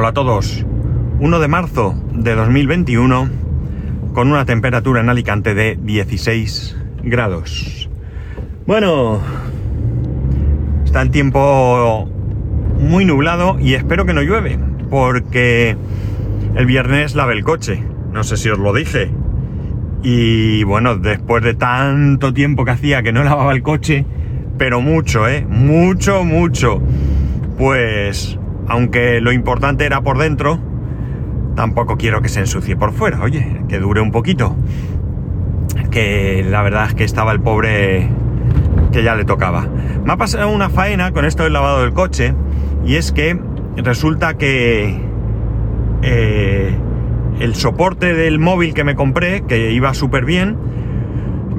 Hola a todos. 1 de marzo de 2021 con una temperatura en Alicante de 16 grados. Bueno, está el tiempo muy nublado y espero que no llueve porque el viernes lavé el coche. No sé si os lo dije. Y bueno, después de tanto tiempo que hacía que no lavaba el coche, pero mucho, ¿eh? Mucho, mucho. Pues aunque lo importante era por dentro, tampoco quiero que se ensucie por fuera, oye, que dure un poquito. Que la verdad es que estaba el pobre que ya le tocaba. Me ha pasado una faena con esto del lavado del coche y es que resulta que eh, el soporte del móvil que me compré, que iba súper bien,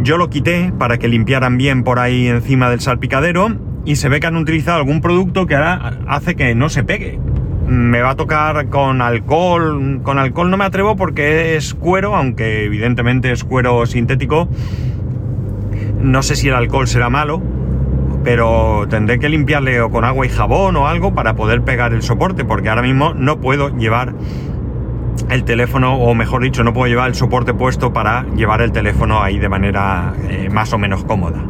yo lo quité para que limpiaran bien por ahí encima del salpicadero y se ve que han utilizado algún producto que ahora hace que no se pegue. Me va a tocar con alcohol, con alcohol no me atrevo porque es cuero, aunque evidentemente es cuero sintético. No sé si el alcohol será malo, pero tendré que limpiarle o con agua y jabón o algo para poder pegar el soporte, porque ahora mismo no puedo llevar el teléfono, o mejor dicho, no puedo llevar el soporte puesto para llevar el teléfono ahí de manera eh, más o menos cómoda.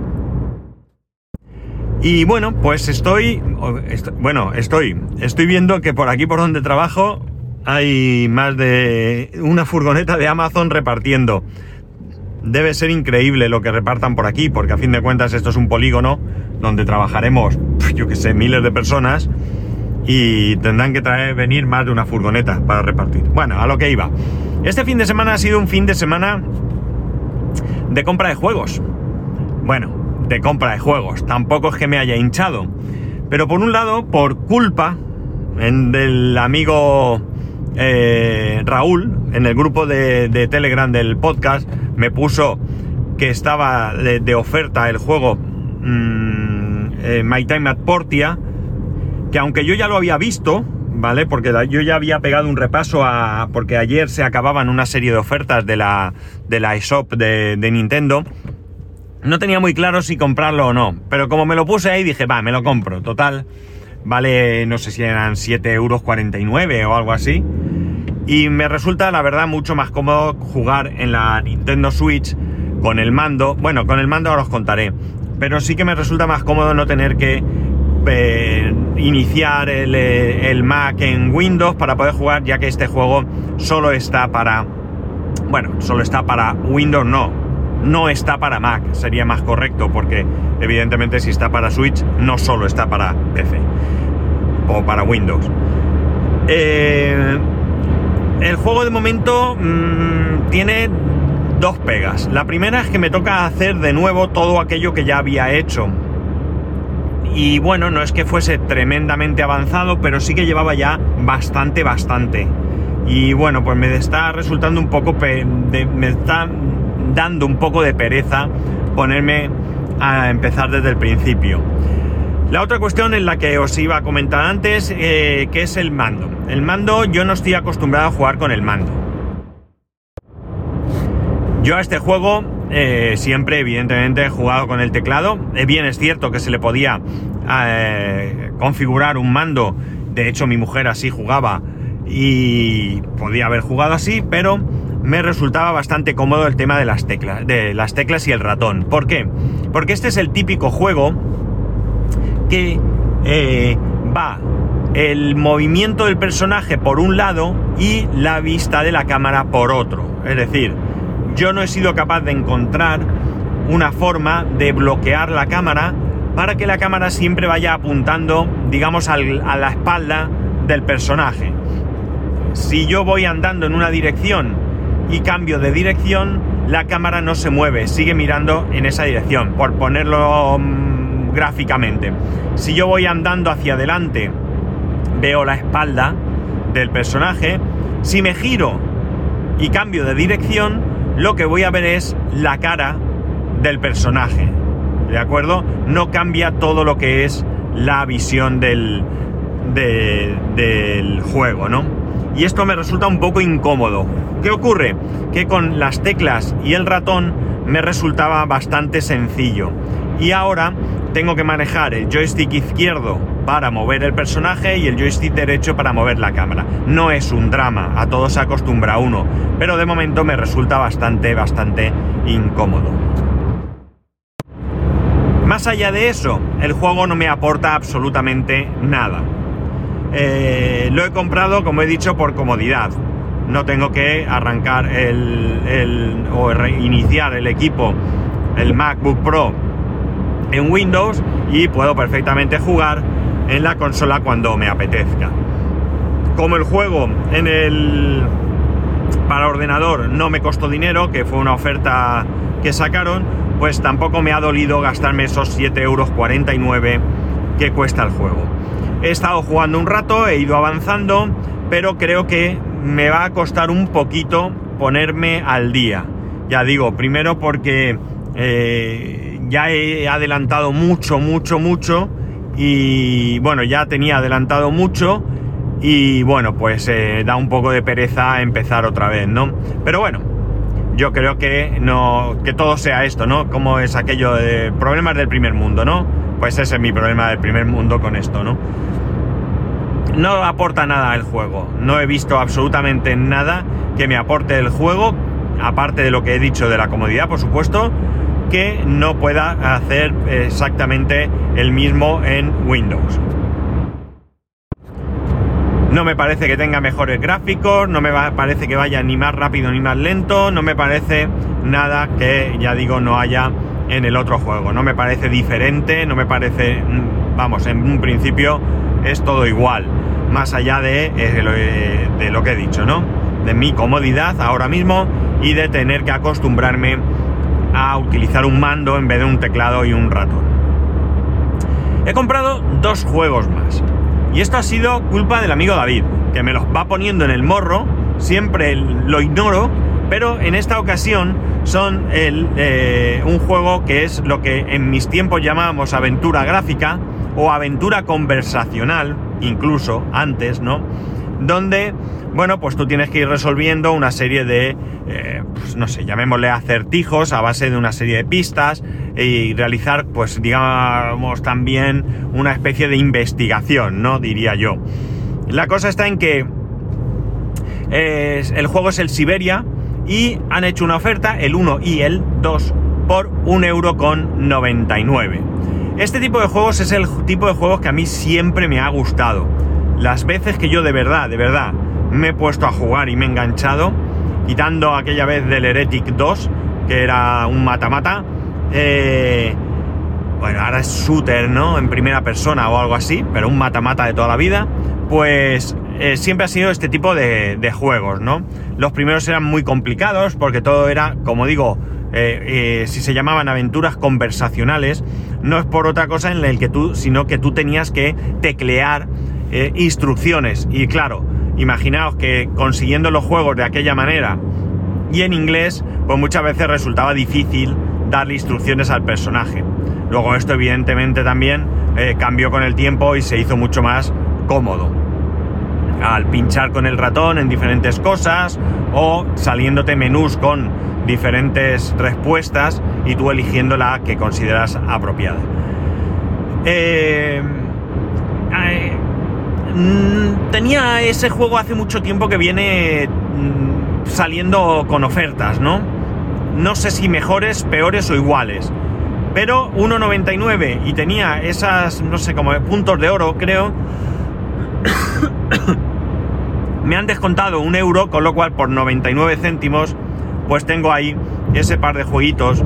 Y bueno, pues estoy, bueno, estoy, estoy viendo que por aquí por donde trabajo hay más de una furgoneta de Amazon repartiendo. Debe ser increíble lo que repartan por aquí, porque a fin de cuentas esto es un polígono donde trabajaremos, yo que sé, miles de personas y tendrán que traer, venir más de una furgoneta para repartir. Bueno, a lo que iba. Este fin de semana ha sido un fin de semana de compra de juegos. Bueno, de compra de juegos. Tampoco es que me haya hinchado. Pero por un lado, por culpa del amigo eh, Raúl, en el grupo de, Telegram del podcast, me puso que estaba de, oferta el juego mm, eh, My Time at Portia, que aunque yo ya lo había visto, ¿vale? Porque yo ya había pegado un repaso a... porque ayer se acababan una serie de ofertas de la, de la eShop de Nintendo no tenía muy claro si comprarlo o no, pero como me lo puse ahí dije, va, me lo compro. Total, vale, no sé si eran 7,49 euros o algo así. Y me resulta, la verdad, mucho más cómodo jugar en la Nintendo Switch con el mando. Bueno, con el mando ahora os contaré. Pero sí que me resulta más cómodo no tener que eh, iniciar el, el Mac en Windows para poder jugar, ya que este juego solo está para... Bueno, solo está para Windows, no, no está para Mac, sería más correcto, porque evidentemente si está para Switch, no solo está para PC o para Windows. Eh, el juego de momento mm, tiene dos pegas. La primera es que me toca hacer de nuevo todo aquello que ya había hecho. Y bueno, no es que fuese tremendamente avanzado, pero sí que llevaba ya bastante, bastante. Y bueno, pues me está resultando un poco... me está dando un poco de pereza ponerme a empezar desde el principio. La otra cuestión en la que os iba a comentar antes, eh, que es el mando. El mando, yo no estoy acostumbrado a jugar con el mando. Yo a este juego eh, siempre, evidentemente, he jugado con el teclado. Eh, bien es cierto que se le podía configurar un mando. De hecho, mi mujer así jugaba y podía haber jugado así, pero me resultaba bastante cómodo el tema de las teclas, de las teclas y el ratón. ¿Por qué? Porque este es el típico juego que eh, va el movimiento del personaje por un lado y la vista de la cámara por otro. Es decir, yo no he sido capaz de encontrar una forma de bloquear la cámara para que la cámara siempre vaya apuntando, digamos, a la espalda del personaje. Si yo voy andando en una dirección y cambio de dirección, la cámara no se mueve, sigue mirando en esa dirección, por ponerlo mm, gráficamente. Si yo voy andando hacia adelante, veo la espalda del personaje. Si me giro y cambio de dirección, lo que voy a ver es la cara del personaje. ¿De acuerdo? No cambia todo lo que es la visión del, del juego, ¿no? Y esto me resulta un poco incómodo. ¿Qué ocurre? Que con las teclas y el ratón me resultaba bastante sencillo. Y ahora tengo que manejar el joystick izquierdo para mover el personaje y el joystick derecho para mover la cámara. No es un drama, a todos se acostumbra uno, pero de momento me resulta bastante, bastante incómodo. Más allá de eso, el juego no me aporta absolutamente nada. Eh, lo he comprado, como he dicho, por comodidad. No tengo que arrancar el, o reiniciar el equipo, el MacBook Pro en Windows y puedo perfectamente jugar en la consola cuando me apetezca. Como el juego en el para ordenador no me costó dinero, que fue una oferta que sacaron, pues tampoco me ha dolido gastarme esos 7,49 euros que cuesta el juego. He estado jugando un rato, he ido avanzando, pero creo que me va a costar un poquito ponerme al día. Ya digo, primero porque eh, ya he adelantado mucho, mucho, mucho y bueno, ya tenía adelantado mucho y bueno, pues eh, da un poco de pereza empezar otra vez, ¿no? Pero bueno, yo creo que no, que todo sea esto, ¿no? Como es aquello de problemas del primer mundo, ¿no? Pues ese es mi problema del primer mundo con esto, ¿no? No aporta nada el juego, no he visto absolutamente nada que me aporte el juego, aparte de lo que he dicho de la comodidad, por supuesto, que no pueda hacer exactamente el mismo en Windows. No me parece que tenga mejores gráficos, no me parece que vaya ni más rápido ni más lento, no me parece nada que, ya digo, no haya en el otro juego. No me parece diferente, no me parece, mm, vamos, en un principio es todo igual, más allá de, eh, de lo que he dicho, ¿no? De mi comodidad ahora mismo y de tener que acostumbrarme a utilizar un mando en vez de un teclado y un ratón. He comprado dos juegos más. Y esto ha sido culpa del amigo David, que me los va poniendo en el morro, siempre lo ignoro, pero en esta ocasión son el, eh, un juego que es lo que en mis tiempos llamábamos aventura gráfica o aventura conversacional, incluso antes, ¿no? Donde bueno, pues tú tienes que ir resolviendo una serie de, eh, pues no sé, llamémosle acertijos a base de una serie de pistas y realizar, pues digamos, también una especie de investigación, ¿no? Diría yo. La cosa está en que el juego es el Siberia y han hecho una oferta, el 1 y el 2, por 1,99€. Este tipo de juegos es el tipo de juegos que a mí siempre me ha gustado. Las veces que yo de verdad, de verdad, me he puesto a jugar y me he enganchado, quitando aquella vez del Heretic 2, que era un mata-mata. Eh, bueno, ahora es shooter, ¿no? En primera persona o algo así, pero un mata-mata de toda la vida. Pues eh, siempre ha sido este tipo de, juegos, ¿no? Los primeros eran muy complicados porque todo era, como digo, eh, si se llamaban aventuras conversacionales, no es por otra cosa en el que tú, sino que tú tenías que teclear instrucciones. Y claro, Imaginaos que consiguiendo los juegos de aquella manera y en inglés, pues muchas veces resultaba difícil darle instrucciones al personaje. Luego esto evidentemente también eh, cambió con el tiempo y se hizo mucho más cómodo. Al pinchar con el ratón en diferentes cosas o saliéndote menús con diferentes respuestas y tú eligiendo la que consideras apropiada. Eh, Mm, tenía ese juego hace mucho tiempo que viene mm, saliendo con ofertas, ¿no? No sé si mejores, peores o iguales. Pero 1.99 y tenía esas, no sé, como puntos de oro, creo. Me han descontado un euro, con lo cual por 99 céntimos, pues tengo ahí ese par de jueguitos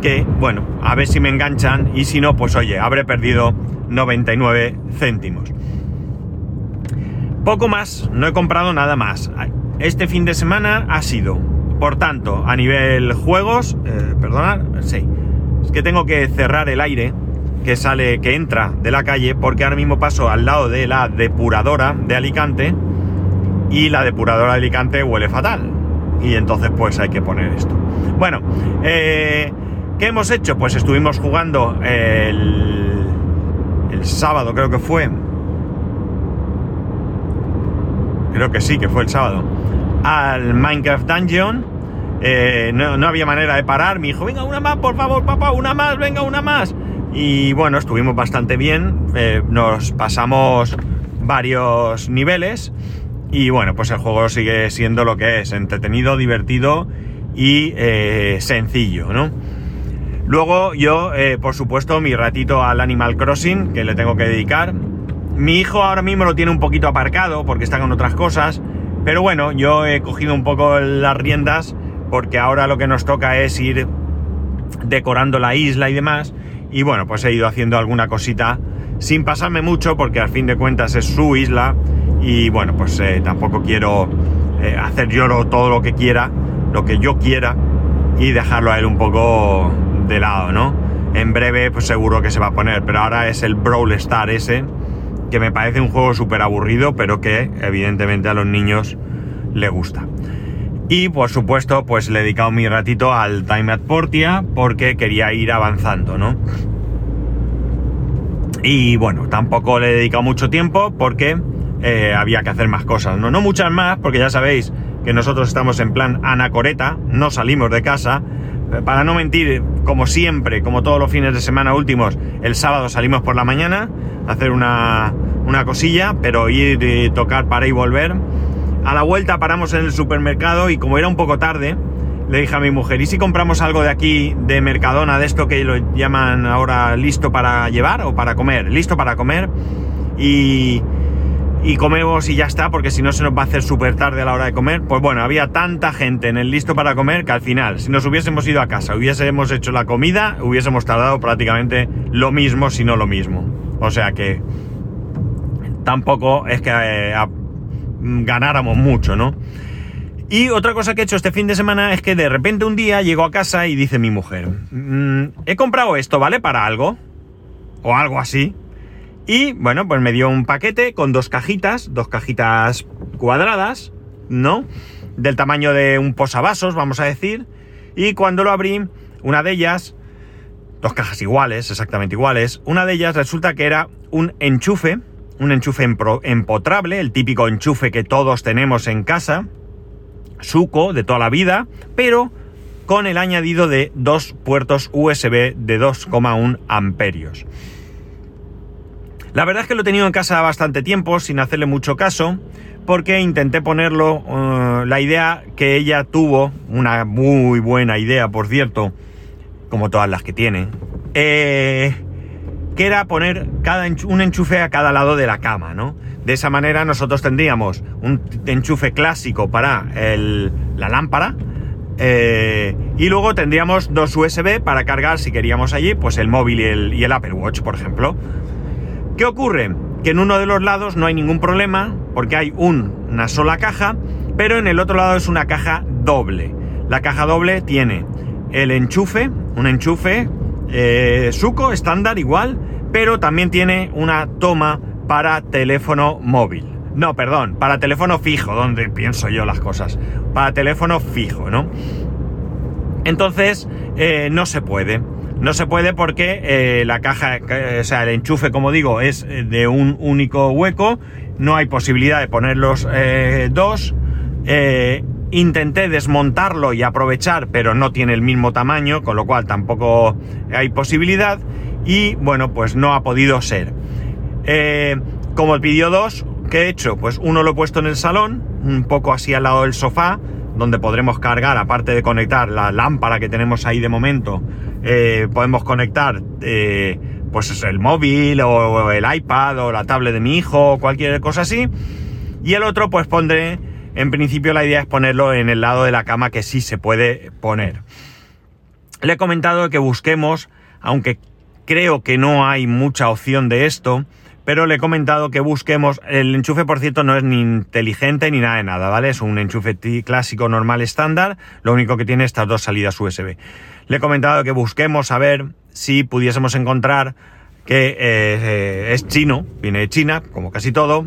que, bueno, a ver si me enganchan y si no, pues oye, habré perdido 99 céntimos. Poco más, no he comprado nada más. Este fin de semana ha sido, por tanto, a nivel juegos, eh, perdonad, sí, es que tengo que cerrar el aire que sale, que entra de la calle, porque ahora mismo paso al lado de la depuradora de Alicante y la depuradora de Alicante huele fatal. Y entonces pues hay que poner esto. Bueno, eh, ¿qué hemos hecho? Pues estuvimos jugando el, el sábado, creo que fue, creo que sí, que fue el sábado, al Minecraft Dungeon. Eh, no, había manera de parar. Me dijo, venga, una más, por favor, papá, una más, venga, una más. y bueno, estuvimos bastante bien, eh, nos pasamos varios niveles y bueno, pues el juego sigue siendo lo que es, entretenido, divertido y eh, sencillo, ¿no? Luego yo, eh, por supuesto, mi ratito al Animal Crossing, que le tengo que dedicar. Mi hijo ahora mismo lo tiene un poquito aparcado porque está con otras cosas, pero bueno, yo he cogido un poco las riendas porque ahora lo que nos toca es ir decorando la isla y demás. Y bueno, pues he ido haciendo alguna cosita sin pasarme mucho porque al fin de cuentas es su isla y bueno, pues eh, tampoco quiero eh, hacer yo todo lo que quiera, lo que yo quiera y dejarlo a él un poco de lado, ¿no? En breve pues seguro que se va a poner, pero ahora es el Brawl Star ese, que me parece un juego súper aburrido, pero que evidentemente a los niños le gusta. Y por supuesto, pues le he dedicado mi ratito al Time at Portia porque quería ir avanzando, ¿no? Y bueno, tampoco le he dedicado mucho tiempo porque eh, había que hacer más cosas, ¿no? No muchas más, porque ya sabéis que nosotros estamos en plan anacoreta, no salimos de casa. Eh, para no mentir, como siempre, como todos los fines de semana últimos, el sábado salimos por la mañana a hacer una, una cosilla, pero ir y tocar para y volver a la vuelta paramos en el supermercado y como era un poco tarde, le dije a mi mujer, ¿y si compramos algo de aquí, de Mercadona, de esto que lo llaman ahora listo para llevar o para comer? Listo para comer. Y, y comemos y ya está, porque si no se nos va a hacer súper tarde a la hora de comer. Pues bueno, había tanta gente en el listo para comer que al final, si nos hubiésemos ido a casa, hubiésemos hecho la comida, hubiésemos tardado prácticamente lo mismo, si no lo mismo. O sea que tampoco es que eh, Mm, ganáramos mucho, ¿no? Y otra cosa que he hecho este fin de semana es que de repente un día llego a casa y dice mi mujer, mm, he comprado esto, ¿vale? Para algo. O algo así. Y bueno, pues me dio un paquete con dos cajitas, dos cajitas cuadradas, ¿no? Del tamaño de un posavasos, vamos a decir. Y cuando lo abrí, una de ellas, dos cajas iguales, exactamente iguales, una de ellas resulta que era un enchufe un enchufe empotrable, el típico enchufe que todos tenemos en casa, suco de toda la vida, pero con el añadido de dos puertos USB de 2,1 amperios. La verdad es que lo he tenido en casa bastante tiempo sin hacerle mucho caso, porque intenté ponerlo, eh, la idea que ella tuvo, una muy buena idea por cierto, como todas las que tiene, eh, que era poner un enchufe a cada lado de la cama, ¿no? De esa manera nosotros tendríamos un enchufe clásico para la lámpara eh, y luego tendríamos dos USB para cargar si queríamos allí, pues el móvil y el, Apple Watch, por ejemplo. ¿Qué ocurre? Que en uno de los lados no hay ningún problema porque hay una sola caja, pero en el otro lado es una caja doble. La caja doble tiene el enchufe, un enchufe eh, Suco estándar igual, pero también tiene una toma para teléfono móvil. No, perdón, para teléfono fijo, donde pienso yo las cosas. Para teléfono fijo, ¿no? Entonces, eh, no se puede. No se puede porque eh, la caja, o sea, el enchufe, como digo, es de un único hueco. No hay posibilidad de poner los dos. Intenté desmontarlo y aprovechar, pero no tiene el mismo tamaño, con lo cual tampoco hay posibilidad. Y bueno, pues no ha podido ser. Eh, como pidió dos, ¿qué he hecho? Pues uno lo he puesto en el salón, un poco así al lado del sofá, donde podremos cargar, aparte de conectar la lámpara que tenemos ahí de momento, eh, podemos conectar eh, pues el móvil o el iPad o la tablet de mi hijo o cualquier cosa así. Y el otro pues pondré en principio la idea es ponerlo en el lado de la cama que sí se puede poner. Le he comentado que busquemos, aunque creo que no hay mucha opción de esto, pero le he comentado que busquemos, el enchufe por cierto no es ni inteligente ni nada de nada, ¿vale? Es un enchufe clásico normal estándar, lo único que tiene estas dos salidas USB. Le he comentado que busquemos a ver si pudiésemos encontrar que eh, es chino, viene de China, como casi todo,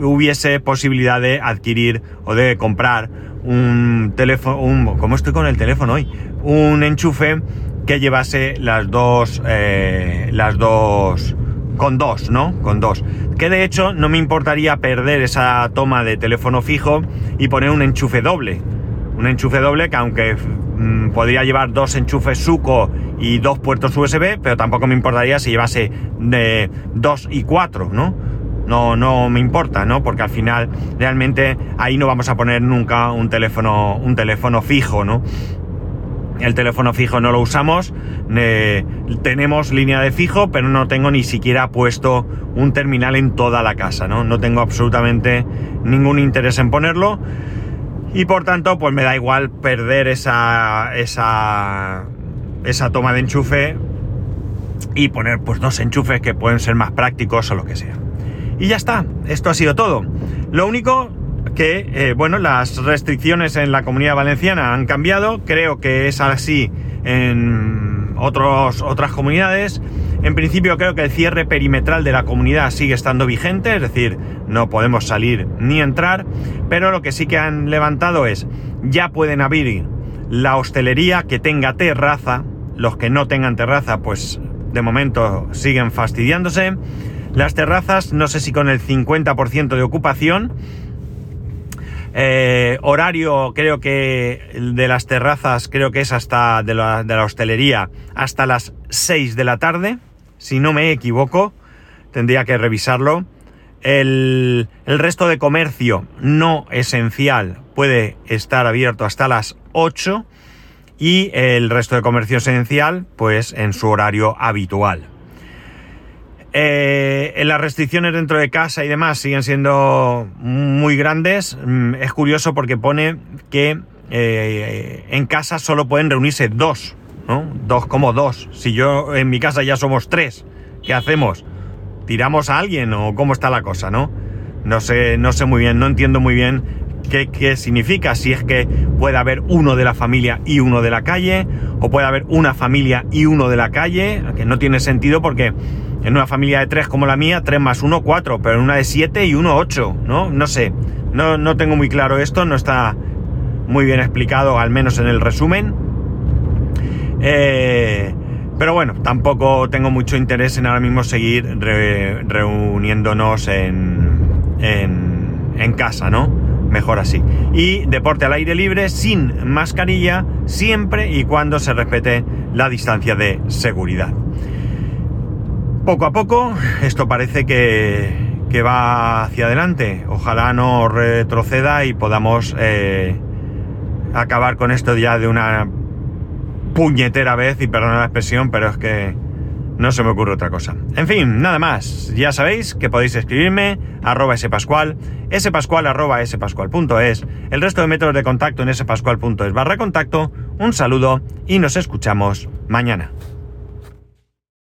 hubiese posibilidad de adquirir o de comprar un teléfono, un, ¿cómo estoy con el teléfono hoy? Un enchufe que llevase las dos, eh, las dos, con dos, ¿no? Con dos. Que de hecho no me importaría perder esa toma de teléfono fijo y poner un enchufe doble. Un enchufe doble que aunque mm, podría llevar dos enchufes suco y dos puertos USB, pero tampoco me importaría si llevase de dos y cuatro, ¿no? No, no me importa, ¿no? Porque al final realmente ahí no vamos a poner nunca un teléfono, un teléfono fijo, ¿no? El teléfono fijo no lo usamos, tenemos línea de fijo, pero no tengo ni siquiera puesto un terminal en toda la casa, ¿no? No tengo absolutamente ningún interés en ponerlo y por tanto, pues me da igual perder esa, esa, esa toma de enchufe y poner pues dos enchufes que pueden ser más prácticos o lo que sea. Y ya está, esto ha sido todo. Lo único que, eh, bueno, las restricciones en la comunidad valenciana han cambiado, creo que es así en otros, otras comunidades. En principio creo que el cierre perimetral de la comunidad sigue estando vigente, es decir, no podemos salir ni entrar, pero lo que sí que han levantado es, ya pueden abrir la hostelería que tenga terraza, los que no tengan terraza pues de momento siguen fastidiándose. Las terrazas, no sé si con el 50% de ocupación, eh, horario creo que de las terrazas creo que es hasta de la, hostelería hasta las 6 de la tarde. Si no me equivoco, tendría que revisarlo. El, el, resto de comercio no esencial puede estar abierto hasta las 8 y el resto de comercio esencial pues en su horario habitual. Eh, las restricciones dentro de casa y demás siguen siendo muy grandes. Mm, es curioso porque pone que eh, en casa solo pueden reunirse dos, ¿no? Dos como dos. Si yo en mi casa ya somos tres, ¿qué hacemos? ¿Tiramos a alguien o cómo está la cosa, no? No sé, no sé muy bien, no entiendo muy bien qué, qué significa. Si es que puede haber uno de la familia y uno de la calle, o puede haber una familia y uno de la calle, que no tiene sentido porque en una familia de tres como la mía, tres más uno, cuatro, pero en una de siete y uno, ocho, ¿no? No sé, no, no tengo muy claro esto, no está muy bien explicado, al menos en el resumen. Eh, pero bueno, tampoco tengo mucho interés en ahora mismo seguir reuniéndonos en, en, en casa, ¿no? Mejor así. Y deporte al aire libre sin mascarilla, siempre y cuando se respete la distancia de seguridad. Poco a poco, esto parece que, va hacia adelante. Ojalá no retroceda y podamos eh, acabar con esto ya de una puñetera vez, y perdona la expresión, pero es que no se me ocurre otra cosa. En fin, nada más. Ya sabéis que podéis escribirme arroba spascual, spascual arroba spascual.es, el resto de métodos de contacto en spascual.es barra contacto. Un saludo y nos escuchamos mañana.